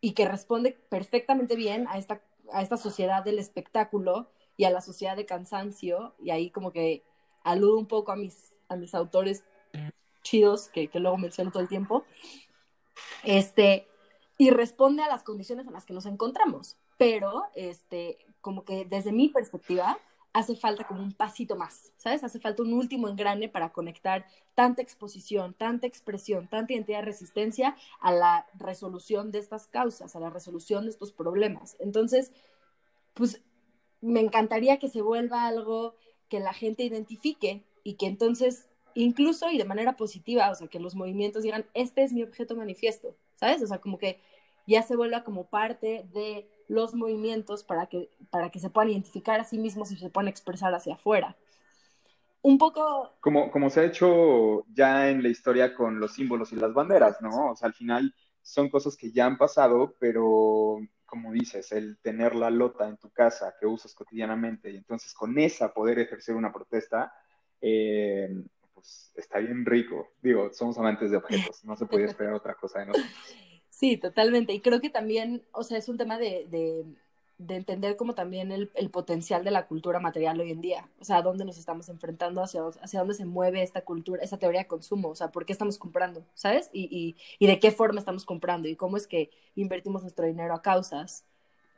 y que responde perfectamente bien a esta, a esta sociedad del espectáculo y a la sociedad de cansancio. Y ahí como que aludo un poco a mis, a mis autores chidos que, que luego menciono todo el tiempo. Este, y responde a las condiciones en las que nos encontramos. Pero, este, como que desde mi perspectiva, hace falta como un pasito más, ¿sabes? Hace falta un último engrane para conectar tanta exposición, tanta expresión, tanta identidad de resistencia a la resolución de estas causas, a la resolución de estos problemas. Entonces, pues me encantaría que se vuelva algo que la gente identifique y que entonces, incluso y de manera positiva, o sea, que los movimientos digan, este es mi objeto manifiesto, ¿sabes? O sea, como que ya se vuelva como parte de los movimientos para que, para que se puedan identificar a sí mismos y se puedan expresar hacia afuera. Un poco... Como, como se ha hecho ya en la historia con los símbolos y las banderas, ¿no? O sea, al final son cosas que ya han pasado, pero como dices, el tener la lota en tu casa que usas cotidianamente y entonces con esa poder ejercer una protesta, eh, pues está bien rico. Digo, somos amantes de objetos, no se podía esperar otra cosa de nosotros. Sí, totalmente. Y creo que también, o sea, es un tema de, de, de entender como también el, el, potencial de la cultura material hoy en día. O sea, dónde nos estamos enfrentando, hacia, hacia dónde se mueve esta cultura, esa teoría de consumo. O sea, por qué estamos comprando, ¿sabes? Y, y, y de qué forma estamos comprando y cómo es que invertimos nuestro dinero a causas.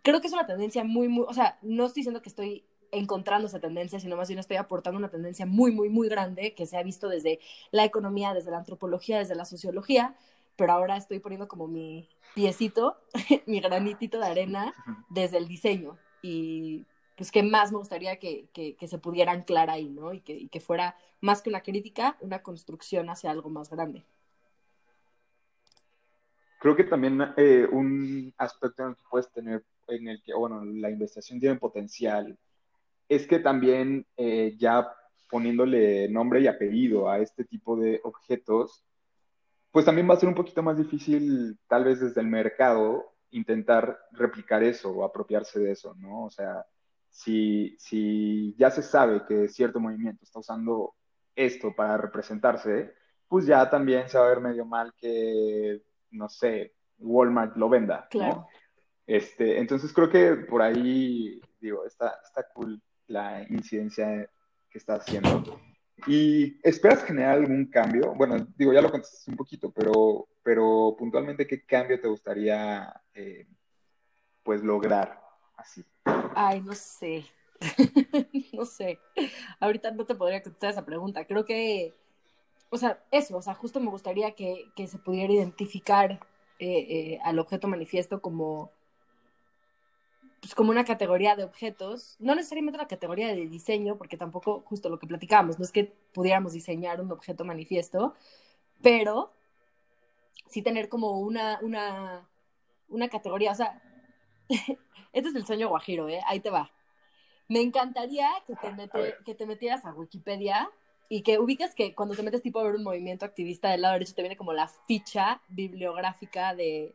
Creo que es una tendencia muy, muy, o sea, no estoy diciendo que estoy encontrando esa tendencia, sino más bien estoy aportando una tendencia muy, muy, muy grande que se ha visto desde la economía, desde la antropología, desde la sociología, pero ahora estoy poniendo como mi piecito, mi granitito de arena desde el diseño. Y pues qué más me gustaría que, que, se pudiera anclar ahí, ¿no? Y que, y que fuera más que una crítica, una construcción hacia algo más grande. creo que también eh, un aspecto en el que puedes tener, en el que, bueno, la investigación tiene potencial, es que también eh, ya poniéndole nombre y apellido a este tipo de objetos, pues también va a ser un poquito más difícil, tal vez desde el mercado, intentar replicar eso o apropiarse de eso, ¿no? O sea, si, si ya se sabe que cierto movimiento está usando esto para representarse, pues ya también se va a ver medio mal que, no sé, Walmart lo venda. Claro. Este, entonces creo que por ahí, digo, está, está cool la incidencia que está haciendo. ¿Y esperas generar algún cambio? Bueno, digo, ya lo contestaste un poquito, pero, pero puntualmente, ¿qué cambio te gustaría eh, pues lograr así? Ay, no sé. no sé. Ahorita no te podría contestar esa pregunta. Creo que, o sea, eso, o sea, justo me gustaría que, se pudiera identificar eh, eh, al objeto manifiesto como pues, como una categoría de objetos, no necesariamente una categoría de diseño, porque tampoco justo lo que platicamos, no es que pudiéramos diseñar un objeto manifiesto, pero sí tener como una, una, una categoría, o sea, este es el sueño guajiro, ¿eh? Ahí te va. Me encantaría que te, que te metieras a Wikipedia y que ubicas que cuando te metes tipo a ver un movimiento activista del lado derecho te viene como la ficha bibliográfica de,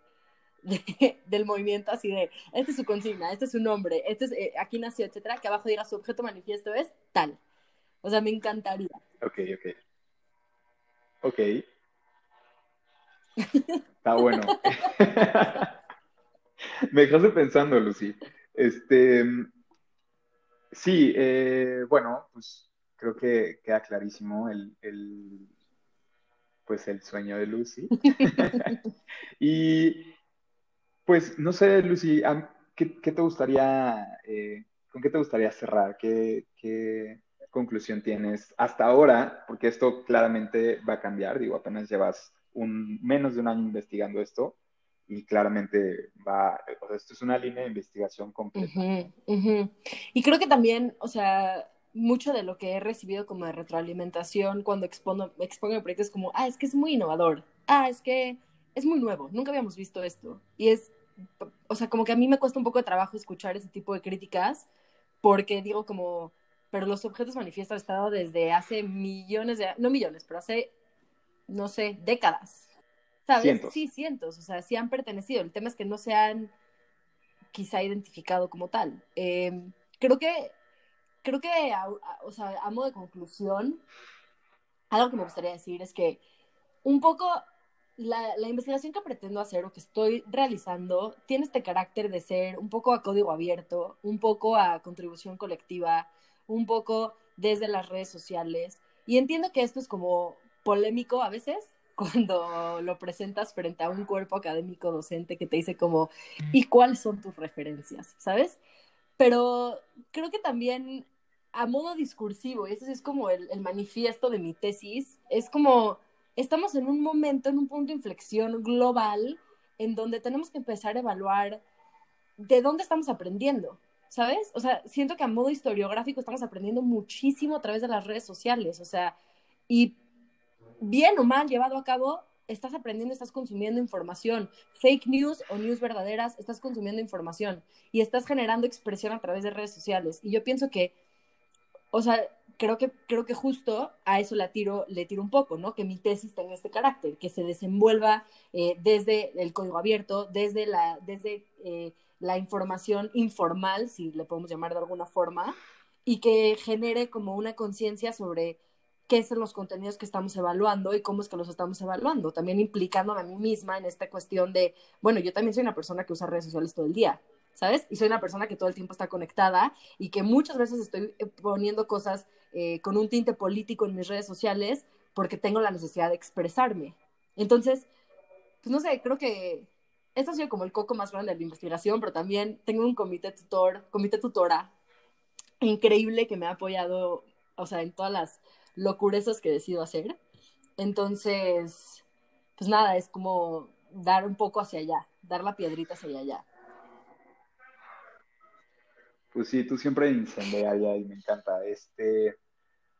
del movimiento, así de, esta es su consigna, este es su nombre, este es, eh, aquí nació, etcétera, que abajo diga su objeto manifiesto es tal. O sea, me encantaría. Ok, ok. Ok. Está bueno. me dejaste pensando, Lucy. Este, sí, eh, bueno, pues creo que queda clarísimo el, el pues el sueño de Lucy. y pues no sé, Lucy, ¿qué, te gustaría, eh, con qué te gustaría cerrar? ¿Qué, conclusión tienes hasta ahora? Porque esto claramente va a cambiar, digo, apenas llevas un, menos de un año investigando esto y claramente va, o sea, esto es una línea de investigación completa. Y creo que también, o sea, mucho de lo que he recibido como de retroalimentación cuando expongo, expongo el proyecto es como, ah, es que es muy innovador, ah, es que es muy nuevo, nunca habíamos visto esto. Y es, o sea, como que a mí me cuesta un poco de trabajo escuchar ese tipo de críticas, porque digo como, pero los objetos manifiestos han estado desde hace millones de, no millones, pero hace, no sé, décadas. ¿Sabes? Sí, cientos, o sea, sí han pertenecido. El tema es que no se han quizá identificado como tal. Em, creo que, creo que, o sea, a modo de conclusión, algo que me gustaría decir es que un poco la, investigación que pretendo hacer o que estoy realizando tiene este carácter de ser un poco a código abierto, un poco a contribución colectiva, un poco desde las redes sociales. Y entiendo que esto es como polémico a veces cuando lo presentas frente a un cuerpo académico docente que te dice como, ¿y cuáles son tus referencias? ¿Sabes? Pero creo que también a modo discursivo, y ese es como el, el manifiesto de mi tesis, es como estamos en un momento, en un punto de inflexión global en donde tenemos que empezar a evaluar de dónde estamos aprendiendo, ¿sabes? O sea, siento que a modo historiográfico estamos aprendiendo muchísimo a través de las redes sociales, o sea, y bien o mal llevado a cabo, estás aprendiendo, estás consumiendo información, fake news o news verdaderas, estás consumiendo información y estás generando expresión a través de redes sociales. Y yo pienso que, o sea, creo que, creo que justo a eso la tiro, le tiro un poco, ¿no? Que mi tesis tenga este carácter, que se desenvuelva eh, desde el código abierto, desde, la, desde eh, la información informal, si le podemos llamar de alguna forma, y que genere como una conciencia sobre qué son los contenidos que estamos evaluando y cómo es que los estamos evaluando, también implicándome a mí misma en esta cuestión de, bueno, yo también soy una persona que usa redes sociales todo el día, ¿sabes? Y soy una persona que todo el tiempo está conectada y que muchas veces estoy eh, poniendo cosas eh, con un tinte político en mis redes sociales porque tengo la necesidad de expresarme. Entonces, pues no sé, creo que esto ha sido como el coco más grande de la investigación, pero también tengo un comité tutor, comité tutora increíble que me ha apoyado, o sea, en todas las locurezas que decido hacer. Entonces, pues nada, es como dar un poco hacia allá, dar la piedrita hacia allá. Pues sí, tú siempre incendiaria y me encanta. Este,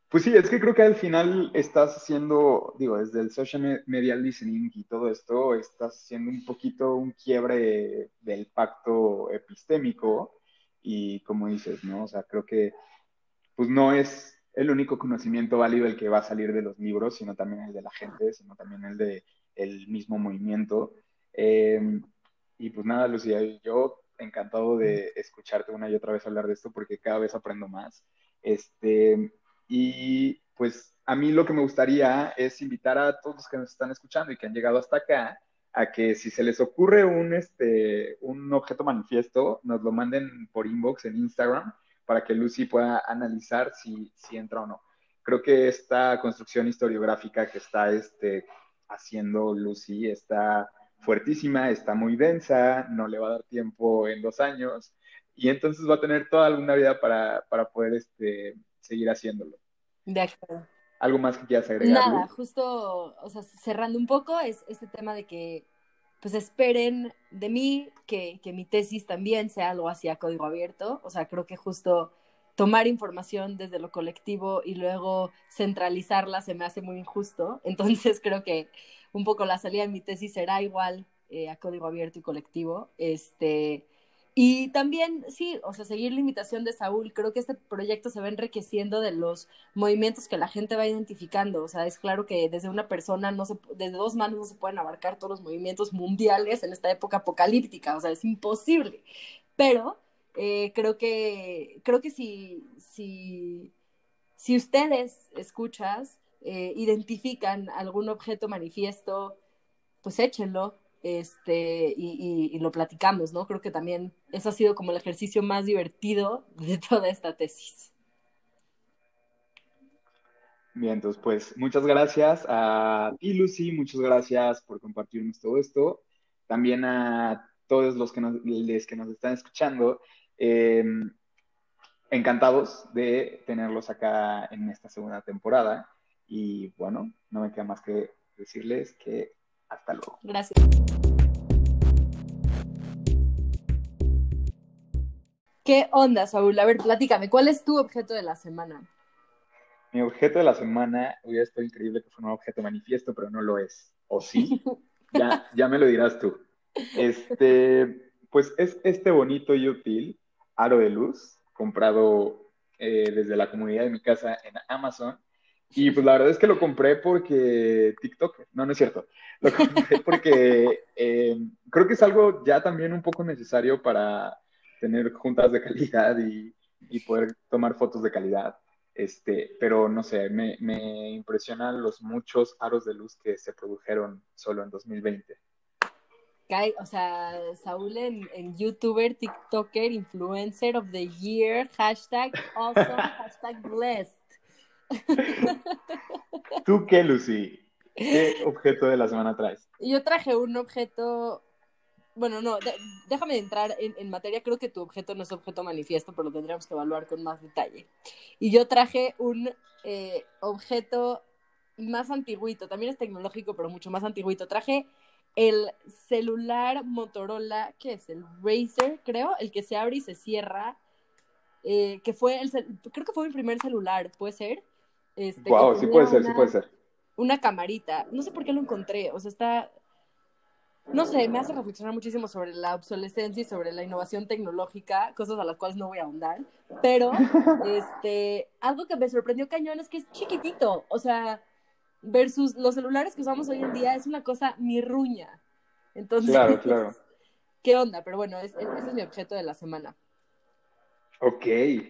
Pues sí, es que creo que al final estás haciendo, digo, desde el social media listening y todo esto, estás haciendo un poquito un quiebre del pacto epistémico y como dices, ¿no? O sea, creo que pues no es el único conocimiento válido el que va a salir de los libros, sino también el de la gente, sino también el de el mismo movimiento. Em, y pues nada, Lucía, yo encantado de escucharte una y otra vez hablar de esto porque cada vez aprendo más. Este, y pues a mí lo que me gustaría es invitar a todos los que nos están escuchando y que han llegado hasta acá a que si se les ocurre un, este, un objeto manifiesto, nos lo manden por inbox en Instagram para que Lucy pueda analizar si, si entra o no. Creo que esta construcción historiográfica que está este, haciendo Lucy está fuertísima, está muy densa, no le va a dar tiempo en dos años y entonces va a tener toda alguna vida para, para poder este, seguir haciéndolo. De acuerdo. ¿Algo más que quieras agregar? Nada, justo, o sea, cerrando un poco, es este tema de que, pues esperen de mí que, que mi tesis también sea algo hacia código abierto. O sea, creo que justo tomar información desde lo colectivo y luego centralizarla se me hace muy injusto. Entonces creo que un poco la salida de mi tesis será igual eh, a código abierto y colectivo. Este, y también, sí, o sea, seguir la invitación de Saúl, creo que este proyecto se va enriqueciendo de los movimientos que la gente va identificando. O sea, es claro que desde una persona, no se, desde dos manos no se pueden abarcar todos los movimientos mundiales en esta época apocalíptica, o sea, es imposible. Pero eh, creo que, creo que si, si, si ustedes, escuchas, eh, identifican algún objeto manifiesto, pues échenlo, este, y, lo platicamos, ¿no? Creo que también eso ha sido como el ejercicio más divertido de toda esta tesis. Bien, entonces, pues muchas gracias a ti, Lucy, muchas gracias por compartirnos todo esto. También a todos los que nos, que nos están escuchando. Em, encantados de tenerlos acá en esta segunda temporada. Y bueno, no me queda más que decirles que hasta luego. Gracias. ¿Qué onda, Saúl? A ver, platícame, ¿cuál es tu objeto de la semana? Mi objeto de la semana, hubiera estado increíble que fuera un objeto manifiesto, pero no lo es. ¿O sí? ya, ya me lo dirás tú. Este, pues es este bonito y útil aro de luz, comprado eh, desde la comunidad de mi casa en Amazon, y pues la verdad es que lo compré porque TikTok, no, no es cierto, lo compré porque eh, creo que es algo ya también un poco necesario para tener juntas de calidad y, poder tomar fotos de calidad. Este, pero no sé, me, me impresionan los muchos aros de luz que se produjeron solo en 2020. O sea, Saúl en, en, YouTuber, TikToker, Influencer of the Year, hashtag awesome, hashtag blessed. ¿Tú qué, Lucy? ¿Qué objeto de la semana traes? Yo traje un objeto. Bueno, no, déjame entrar en, materia. Creo que tu objeto no es objeto manifiesto, pero lo tendríamos que evaluar con más detalle. Y yo traje un eh, objeto más antiguito, también es tecnológico, pero mucho más antiguito. Traje el celular Motorola, ¿qué es? El Razer, creo, el que se abre y se cierra, eh, que fue el, creo que fue mi primer celular, ¿puede ser? Este, wow, sí puede ser, sí puede ser. Una camarita. No sé por qué lo encontré. O sea, está. No sé, me hace reflexionar muchísimo sobre la obsolescencia y sobre la innovación tecnológica, cosas a las cuales no voy a ahondar. Pero, este, algo que me sorprendió cañón es que es chiquitito. O sea, versus los celulares que usamos hoy en día es una cosa mirruña. Entonces, claro, claro. ¿qué onda? Pero bueno, ese es mi objeto de la semana. Ok,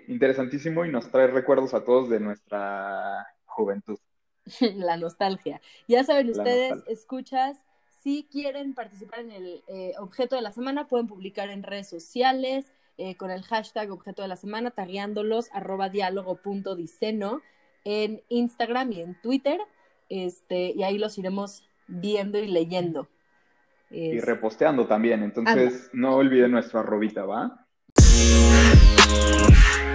interesantísimo y nos trae recuerdos a todos de nuestra juventud. La nostalgia. Ya saben ustedes, escuchas, si quieren participar en el eh, objeto de la semana, pueden publicar en redes sociales eh, con el hashtag objeto de la semana, tagueándolos arroba diálogo.diceno en Instagram y en Twitter. Este, y ahí los iremos viendo y leyendo. Y reposteando también. Entonces, no olviden nuestra arrobita, ¿va? Yeah.